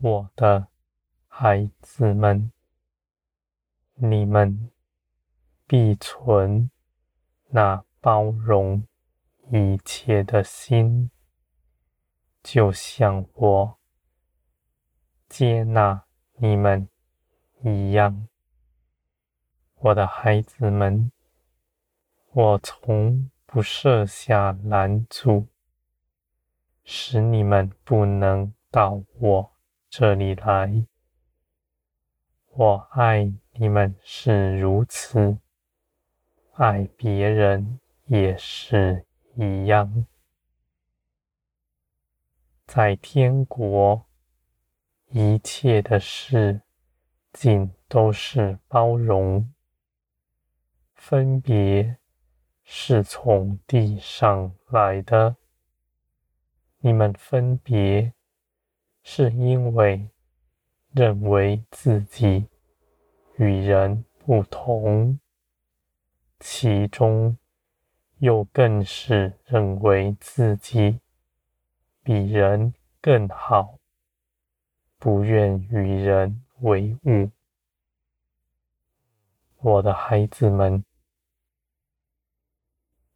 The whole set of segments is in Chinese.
我的孩子们，你们必存那包容一切的心，就像我接纳你们一样。我的孩子们，我从不设下拦阻，使你们不能到我这里来。我爱你们是如此，爱别人也是一样。在天国，一切的事尽都是包容。分别是从地上来的，你们分别是因为认为自己与人不同，其中又更是认为自己比人更好，不愿与人为伍。我的孩子们。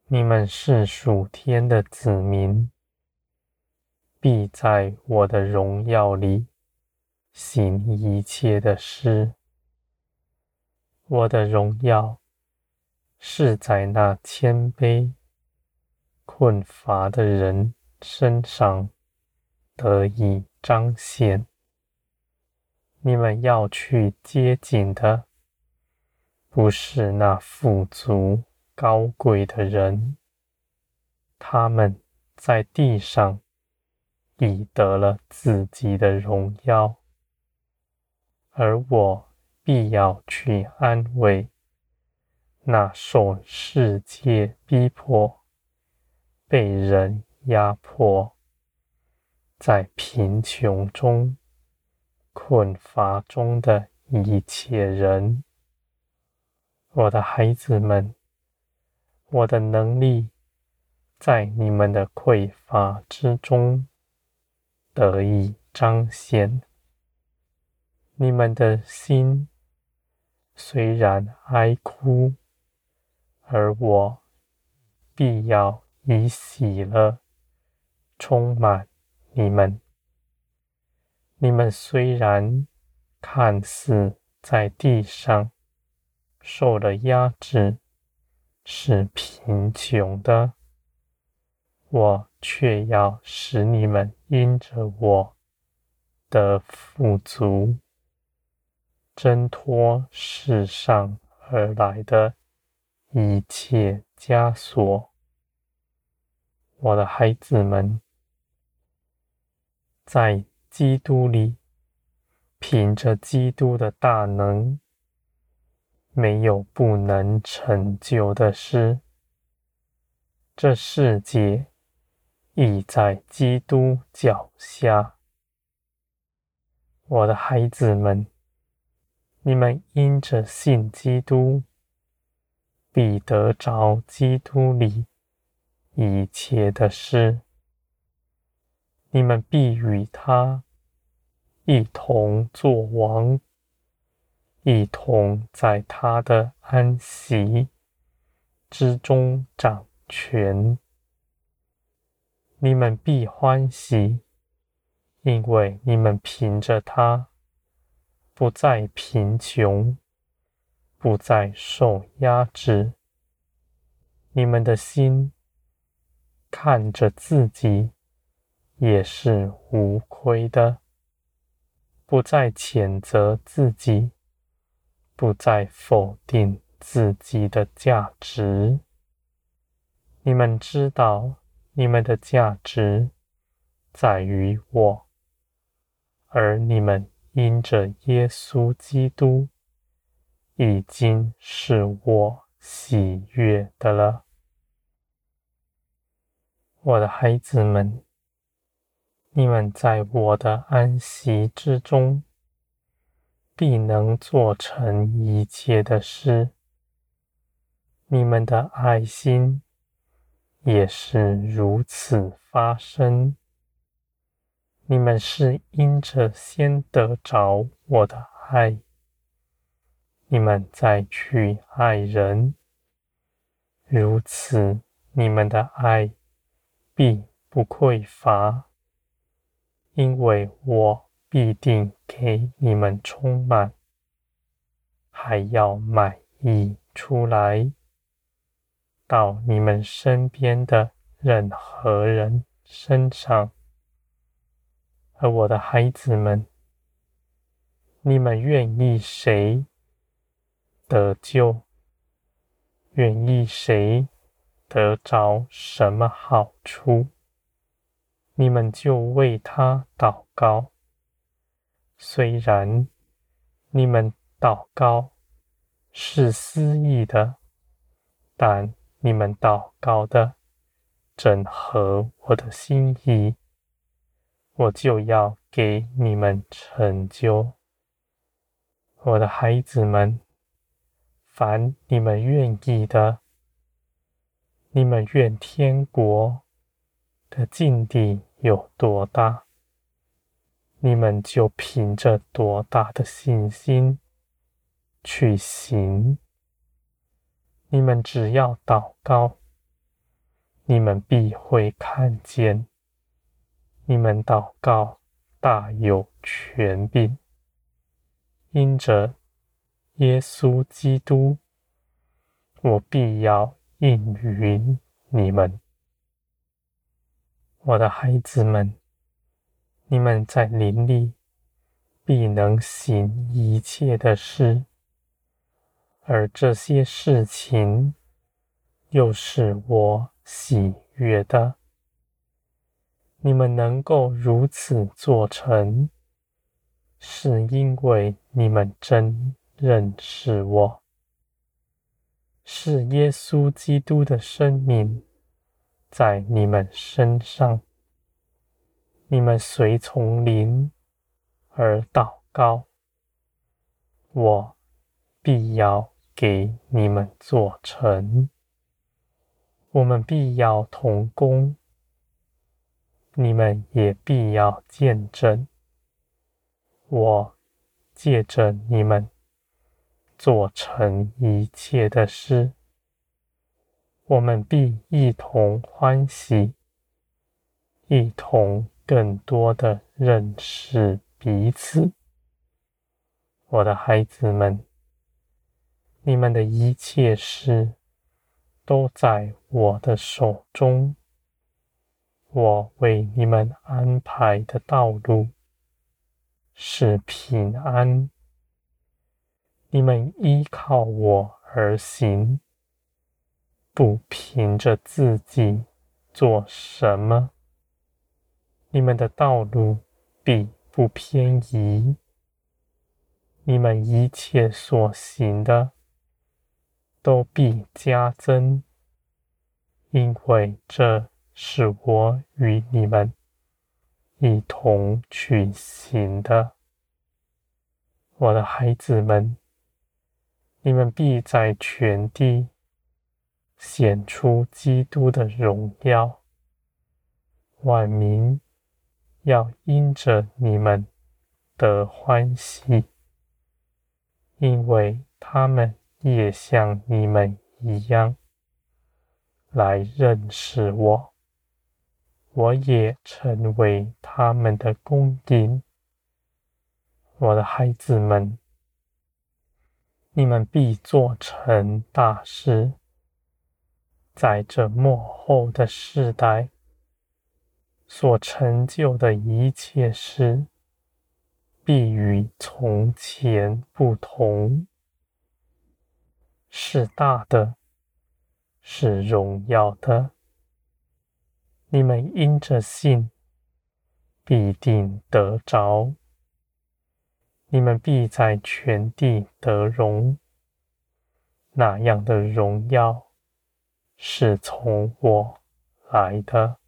你们是属天的子民，必在我的荣耀里行一切的事。我的荣耀是在那谦卑、困乏的人身上得以彰显。你们要去接近的，不是那富足。高贵的人，他们在地上已得了自己的荣耀，而我必要去安慰那受世界逼迫、被人压迫、在贫穷中、困乏中的一切人，我的孩子们。我的能力在你们的匮乏之中得以彰显。你们的心虽然哀哭，而我必要以喜乐充满你们。你们虽然看似在地上受了压制，是贫穷的，我却要使你们因着我的富足，挣脱世上而来的一切枷锁。我的孩子们，在基督里，凭着基督的大能。没有不能成就的事。这世界已在基督脚下。我的孩子们，你们因着信基督，必得着基督里一切的事。你们必与他一同作王。一同在他的安息之中掌权，你们必欢喜，因为你们凭着他不再贫穷，不再受压制。你们的心看着自己也是无亏的，不再谴责自己。不再否定自己的价值。你们知道，你们的价值在于我，而你们因着耶稣基督，已经是我喜悦的了。我的孩子们，你们在我的安息之中。必能做成一切的事。你们的爱心也是如此发生。你们是因着先得着我的爱，你们再去爱人，如此，你们的爱必不匮乏，因为我必定给你们充满，还要满溢出来，到你们身边的任何人身上。而我的孩子们，你们愿意谁得救？愿意谁得着什么好处？你们就为他祷告。虽然你们祷告是私意的，但你们祷告的正合我的心意。我就要给你们成就，我的孩子们，凡你们愿意的，你们愿天国的境地有多大，你们就凭着多大的信心去行。你们只要祷告，你们必会看见。你们祷告大有权柄，因着耶稣基督，我必要应允你们，我的孩子们。你们在灵里必能行一切的事，而这些事情又是我喜悦的。你们能够如此做成，是因为你们真认识我，是耶稣基督的生命在你们身上。你们随从灵而祷告，我必要给你们做成。我们必要同工。你们也必要见证，我借着你们做成一切的事，我们必一同欢喜，一同更多的认识彼此。我的孩子们，你们的一切事都在我的手中。我为你们安排的道路是平安，你们依靠我而行，不凭着自己做什么，你们的道路必不偏移，你们一切所行的都必加增，因为这。是我与你们一同举行的，我的孩子们，你们必在全地显出基督的荣耀，万民要因着你们得欢喜，因为他们也像你们一样来认识我。我也成为他们的公敌，我的孩子们，你们必做成大事，在这末后的世代所成就的一切事，必与从前不同，是大的，是荣耀的。你们因着信，必定得着；你们必在全地得荣。那样的荣耀是从我来的。